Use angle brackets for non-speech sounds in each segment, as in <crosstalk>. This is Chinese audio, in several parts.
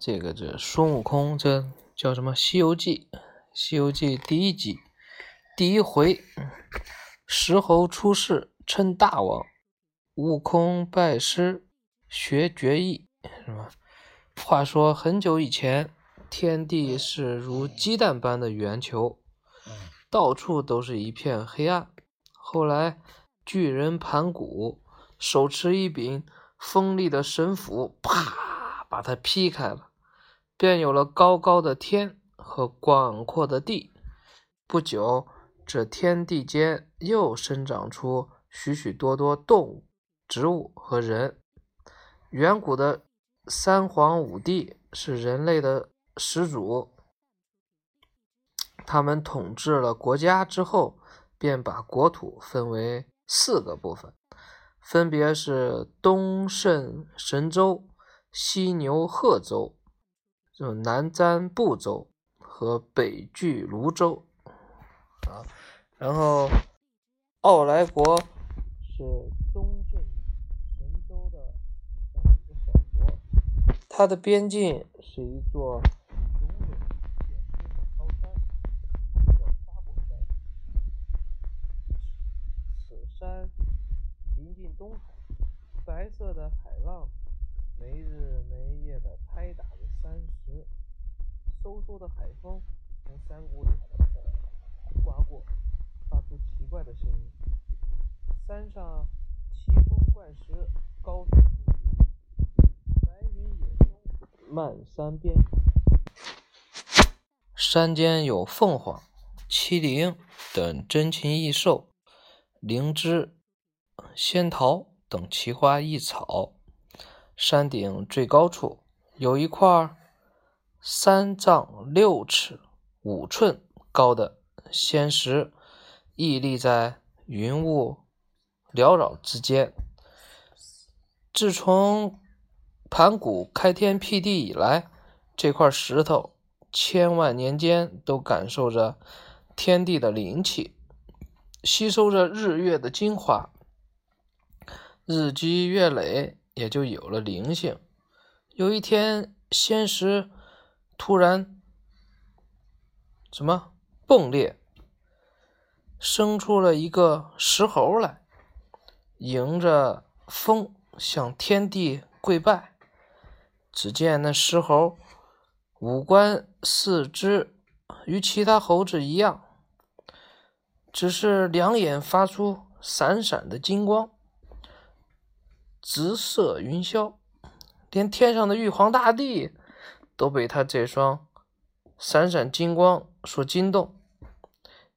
这个这孙悟空这叫什么《西游记》？《西游记》第一集第一回，石猴出世称大王，悟空拜师学绝艺，是吧？话说很久以前，天地是如鸡蛋般的圆球，到处都是一片黑暗。后来巨人盘古手持一柄锋利的神斧，啪，把它劈开了。便有了高高的天和广阔的地。不久，这天地间又生长出许许多多动物、植物和人。远古的三皇五帝是人类的始祖，他们统治了国家之后，便把国土分为四个部分，分别是东胜神州、西牛贺州。就南瞻部洲和北距泸州。啊，然后奥莱国是东胜神州的这样一个小国，它的边境是一座雄伟险峻的高山，叫花果山。此山临近东海，白色的海浪没日没夜的拍打。山石，嗖嗖的海风从山谷里刮过，发出奇怪的声音。山上奇峰怪石，高耸不一，白云野松漫山遍。山间有凤凰、麒麟等珍禽异兽，灵芝、仙桃等奇花异草。山顶最高处有一块。三丈六尺五寸高的仙石屹立在云雾缭绕之间。自从盘古开天辟地以来，这块石头千万年间都感受着天地的灵气，吸收着日月的精华，日积月累，也就有了灵性。有一天，仙石。突然，什么迸裂，生出了一个石猴来，迎着风向天地跪拜。只见那石猴五官四肢与其他猴子一样，只是两眼发出闪闪的金光，直射云霄，连天上的玉皇大帝。都被他这双闪闪金光所惊动，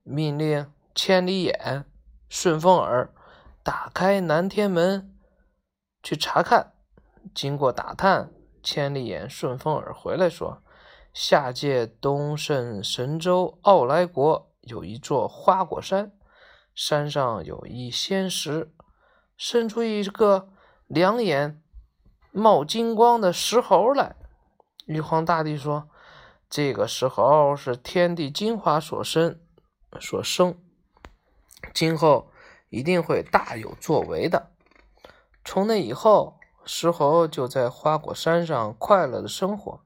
命令千里眼、顺风耳打开南天门去查看。经过打探，千里眼、顺风耳回来说，下界东胜神州傲来国有一座花果山，山上有一仙石，伸出一个两眼冒金光的石猴来。玉皇大帝说：“这个石猴是天地精华所生，所生，今后一定会大有作为的。”从那以后，石猴就在花果山上快乐的生活。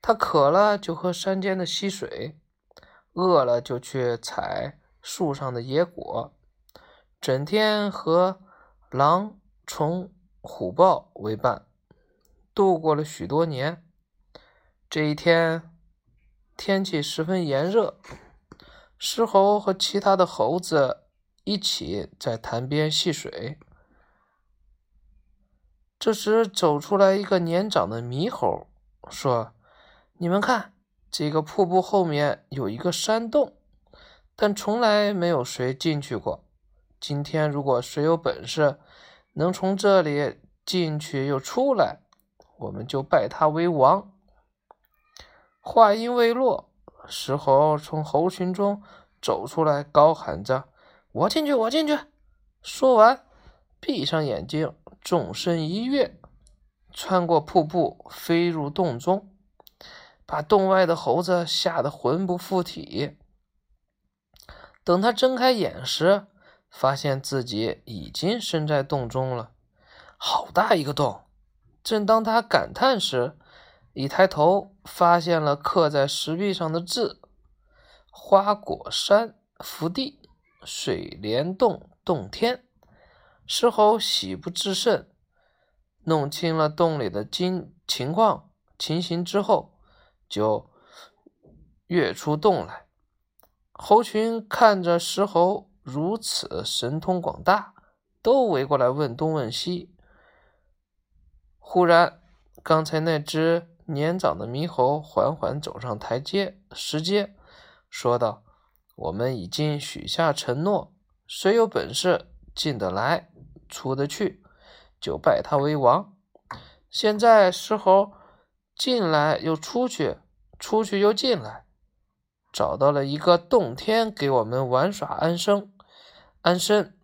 他渴了就喝山间的溪水，饿了就去采树上的野果，整天和狼、虫、虎豹为伴，度过了许多年。这一天，天气十分炎热，石猴和其他的猴子一起在潭边戏水。这时，走出来一个年长的猕猴，说：“你们看，这个瀑布后面有一个山洞，但从来没有谁进去过。今天，如果谁有本事能从这里进去又出来，我们就拜他为王。”话音未落，石猴从猴群中走出来，高喊着：“我进去，我进去！”说完，闭上眼睛，纵身一跃，穿过瀑布，飞入洞中，把洞外的猴子吓得魂不附体。等他睁开眼时，发现自己已经身在洞中了，好大一个洞！正当他感叹时，一抬头，发现了刻在石壁上的字：“花果山福地，水帘洞洞天。”石猴喜不自胜，弄清了洞里的经情况情形之后，就跃出洞来。猴群看着石猴如此神通广大，都围过来问东问西。忽然，刚才那只年长的猕猴缓缓走上台阶石阶，说道：“我们已经许下承诺，谁有本事进得来、出得去，就拜他为王。现在石猴进来又出去，出去又进来。”找到了一个洞天给我们玩耍安生，安身，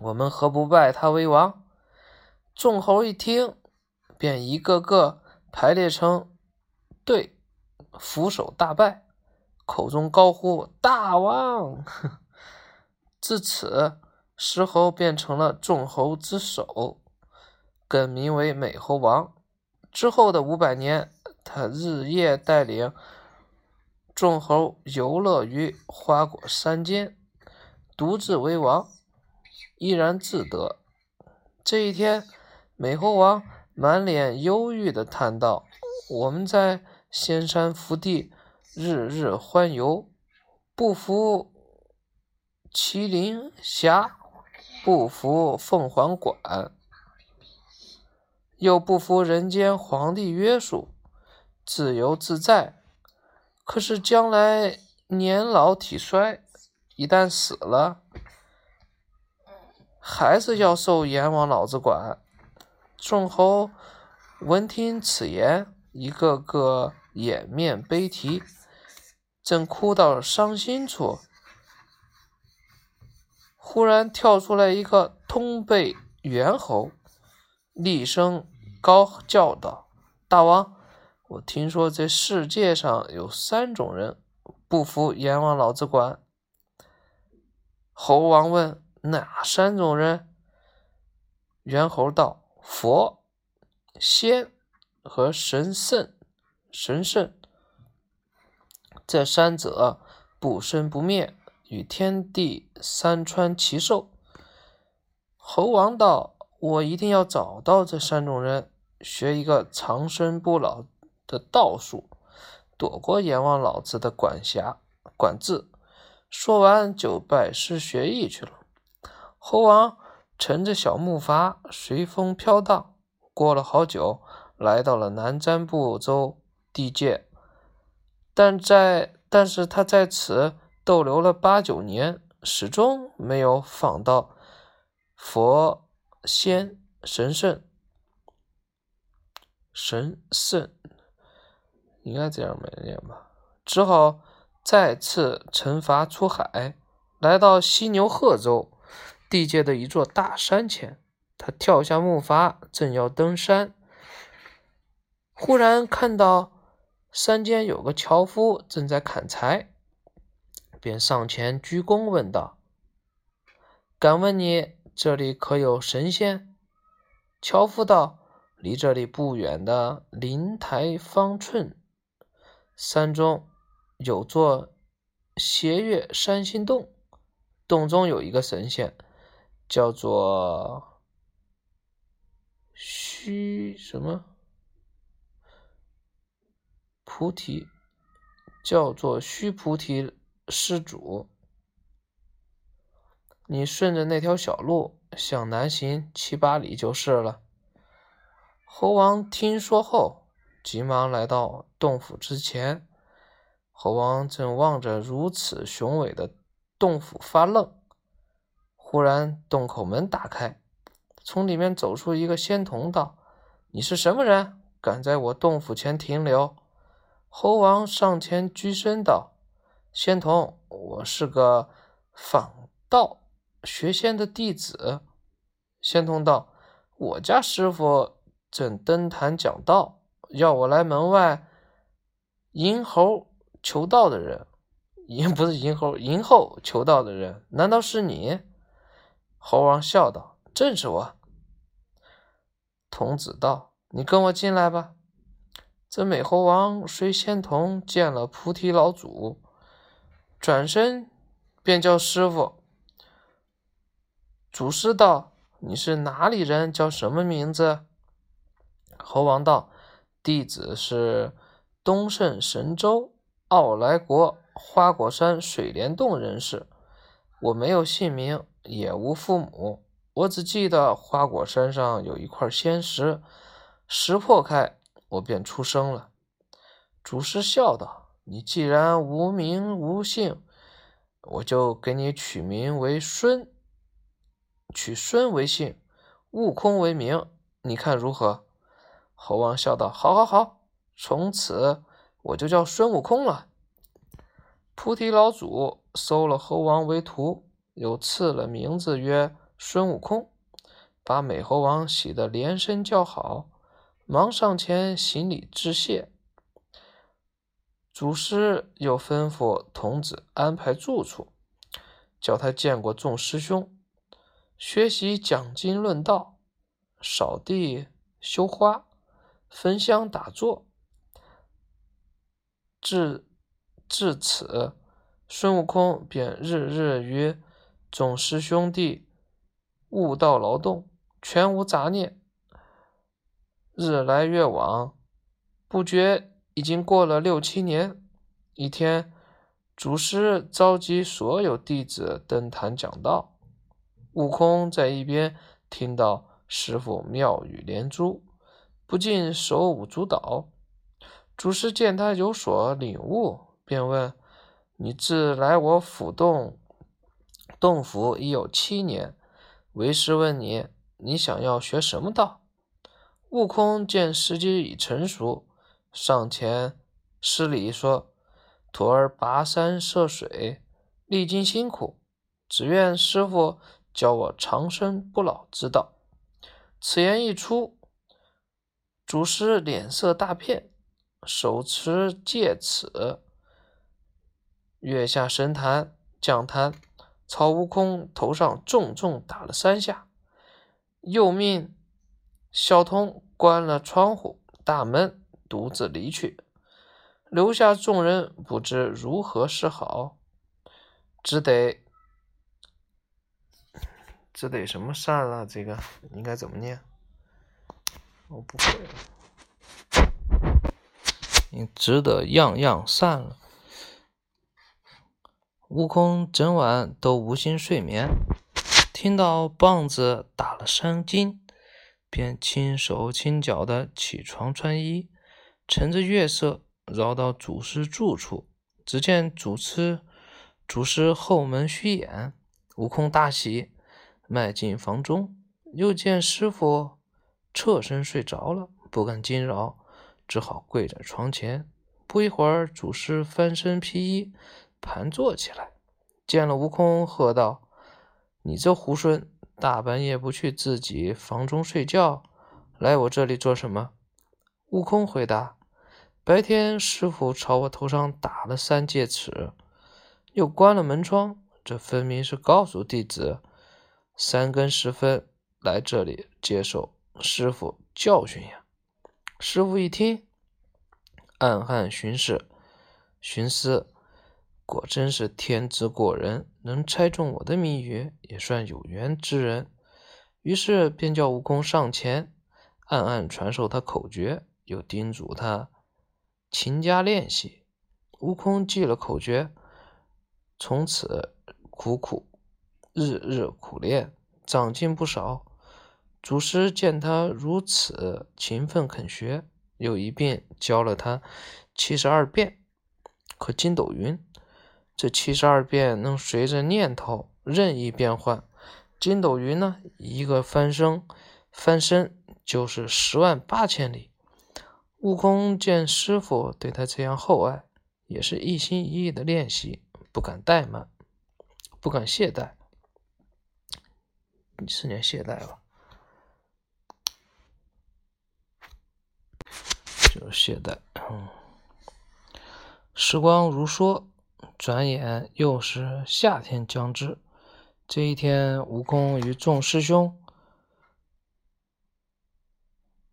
我们何不拜他为王？众猴一听，便一个个排列成队，俯首大拜，口中高呼“大王”。自此，石猴变成了众猴之首，更名为美猴王。之后的五百年，他日夜带领。众猴游乐于花果山间，独自为王，怡然自得。这一天，美猴王满脸忧郁地叹道：“我们在仙山福地日日欢游，不服麒麟峡，不服凤凰馆，又不服人间皇帝约束，自由自在。”可是将来年老体衰，一旦死了，还是要受阎王老子管。众猴闻听此言，一个个掩面悲啼，正哭到伤心处，忽然跳出来一个通背猿猴，厉声高叫道：“大王！”我听说这世界上有三种人不服阎王老子管。猴王问：“哪三种人？”猿猴道：“佛、仙和神圣。神圣，这三者不生不灭，与天地三川齐寿。”猴王道：“我一定要找到这三种人，学一个长生不老。”的道术，躲过阎王老子的管辖管制。说完，就拜师学艺去了。猴王乘着小木筏，随风飘荡，过了好久，来到了南瞻部洲地界。但在但是他在此逗留了八九年，始终没有访到佛、仙、神圣、神圣。应该这样没念吧，只好再次乘筏出海，来到犀牛贺州地界的一座大山前。他跳下木筏，正要登山，忽然看到山间有个樵夫正在砍柴，便上前鞠躬问道：“敢问你这里可有神仙？”樵夫道：“离这里不远的灵台方寸。”山中有座斜月山心洞，洞中有一个神仙，叫做须什么菩提，叫做须菩提施主。你顺着那条小路向南行七八里就是了。猴王听说后。急忙来到洞府之前，猴王正望着如此雄伟的洞府发愣。忽然，洞口门打开，从里面走出一个仙童，道：“你是什么人？敢在我洞府前停留？”猴王上前鞠身道：“仙童，我是个访道学仙的弟子。”仙童道：“我家师傅正登坛讲道。”要我来门外迎猴求道的人，<laughs> 也不是迎猴，迎后求道的人，难道是你？猴王笑道：“正是我。”童子道：“你跟我进来吧。”这美猴王随仙童见了菩提老祖，转身便叫师傅。祖师道：“你是哪里人？叫什么名字？”猴王道：“弟子是东胜神州傲来国花果山水帘洞人士。我没有姓名，也无父母，我只记得花果山上有一块仙石，石破开。”我便出生了。祖师笑道：“你既然无名无姓，我就给你取名为孙，取孙为姓，悟空为名，你看如何？”猴王笑道：“好，好，好！从此我就叫孙悟空了。”菩提老祖收了猴王为徒，又赐了名字曰孙悟空，把美猴王喜得连声叫好。忙上前行礼致谢，祖师又吩咐童子安排住处，叫他见过众师兄，学习讲经论道，扫地修花，焚香打坐。至至此，孙悟空便日日与众师兄弟悟道劳动，全无杂念。日来月往，不觉已经过了六七年。一天，祖师召集所有弟子登坛讲道，悟空在一边听到师傅妙语连珠，不禁手舞足蹈。祖师见他有所领悟，便问：“你自来我府洞洞府已有七年，为师问你，你想要学什么道？”悟空见时机已成熟，上前施礼说：“徒儿跋山涉水，历经辛苦，只愿师傅教我长生不老之道。”此言一出，祖师脸色大变，手持戒尺，跃下神坛讲坛，朝悟空头上重重打了三下，又命小童。关了窗户大门，独自离去，留下众人不知如何是好，只得只得什么散了？这个应该怎么念？我不会。你只得样样散了。悟空整晚都无心睡眠，听到棒子打了三更。便轻手轻脚的起床穿衣，乘着月色绕到祖师住处。只见祖师祖师后门虚掩，悟空大喜，迈进房中，又见师傅侧身睡着了，不敢惊扰，只好跪在床前。不一会儿，祖师翻身披衣，盘坐起来，见了悟空，喝道：“你这猢狲！”大半夜不去自己房中睡觉，来我这里做什么？悟空回答：“白天师傅朝我头上打了三戒尺，又关了门窗，这分明是告诉弟子，三更时分来这里接受师傅教训呀。”师傅一听，暗暗寻思，寻思。果真是天资过人，能猜中我的谜语，也算有缘之人。于是便叫悟空上前，暗暗传授他口诀，又叮嘱他勤加练习。悟空记了口诀，从此苦苦日日苦练，长进不少。祖师见他如此勤奋肯学，又一并教了他七十二变和筋斗云。这七十二变能随着念头任意变换，筋斗云呢，一个翻身，翻身就是十万八千里。悟空见师傅对他这样厚爱，也是一心一意的练习，不敢怠慢，不敢懈怠。你是念懈怠吧？就是懈怠。嗯，时光如梭。转眼又是夏天将至。这一天，悟空与众师兄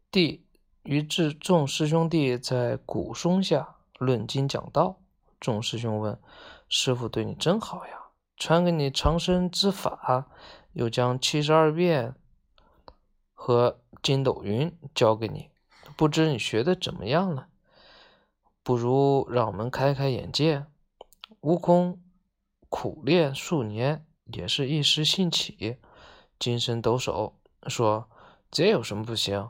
弟与至众师兄弟在古松下论经讲道。众师兄问：“师傅对你真好呀，传给你长生之法，又将七十二变和筋斗云教给你，不知你学的怎么样了？不如让我们开开眼界。”悟空苦练数年，也是一时兴起，精神抖擞，说：“这有什么不行？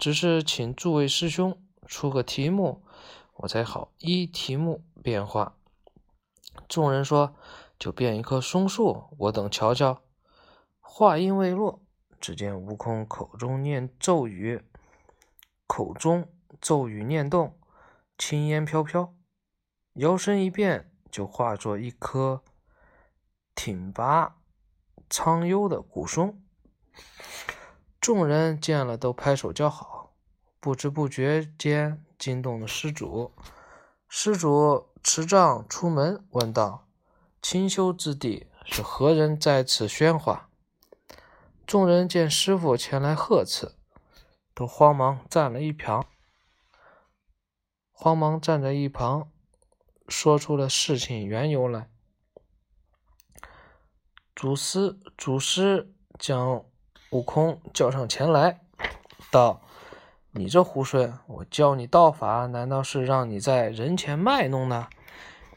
只是请诸位师兄出个题目，我才好依题目变化。”众人说：“就变一棵松树，我等瞧瞧。”话音未落，只见悟空口中念咒语，口中咒语念动，青烟飘飘，摇身一变。就化作一棵挺拔苍幽的古松，众人见了都拍手叫好。不知不觉间惊动了施主，施主持杖出门，问道：“清修之地，是何人在此喧哗？”众人见师傅前来呵斥，都慌忙站了一旁，慌忙站在一旁。说出了事情缘由来。祖师祖师将悟空叫上前来，道：“你这猢狲，我教你道法，难道是让你在人前卖弄呢？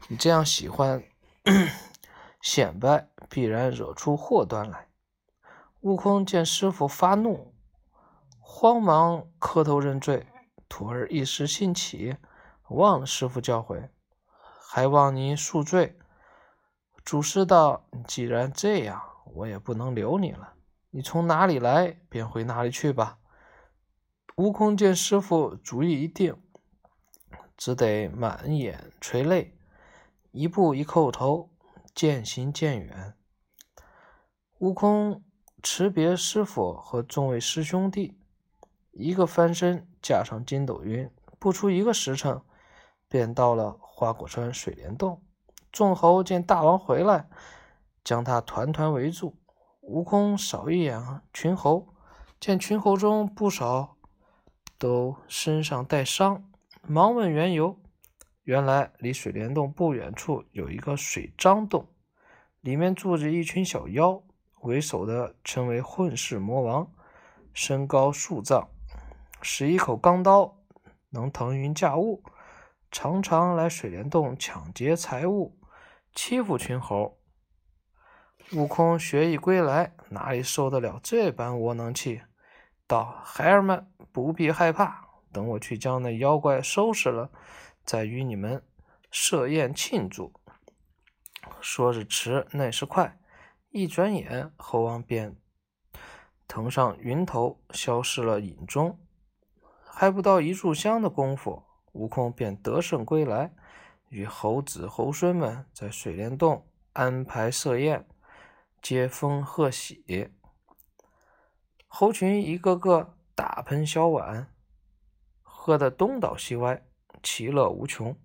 你这样喜欢 <coughs> 显摆，必然惹出祸端来。”悟空见师傅发怒，慌忙磕头认罪。徒儿一时兴起，忘了师傅教诲。还望您恕罪。祖师道：“既然这样，我也不能留你了。你从哪里来，便回哪里去吧。”悟空见师傅主意一定，只得满眼垂泪，一步一叩头，渐行渐远。悟空辞别师傅和众位师兄弟，一个翻身，驾上筋斗云，不出一个时辰，便到了。花果山水帘洞，众猴见大王回来，将他团团围住。悟空扫一眼群猴，见群猴中不少都身上带伤，忙问缘由。原来离水帘洞不远处有一个水张洞，里面住着一群小妖，为首的称为混世魔王，身高数丈，使一口钢刀，能腾云驾雾。常常来水帘洞抢劫财物，欺负群猴。悟空学艺归来，哪里受得了这般窝囊气？道：“孩儿们不必害怕，等我去将那妖怪收拾了，再与你们设宴庆祝。”说是迟，那是快，一转眼，猴王便腾上云头，消失了影踪。还不到一炷香的功夫。悟空便得胜归来，与猴子猴孙们在水帘洞安排设宴，接风贺喜。猴群一个个大盆小碗，喝得东倒西歪，其乐无穷。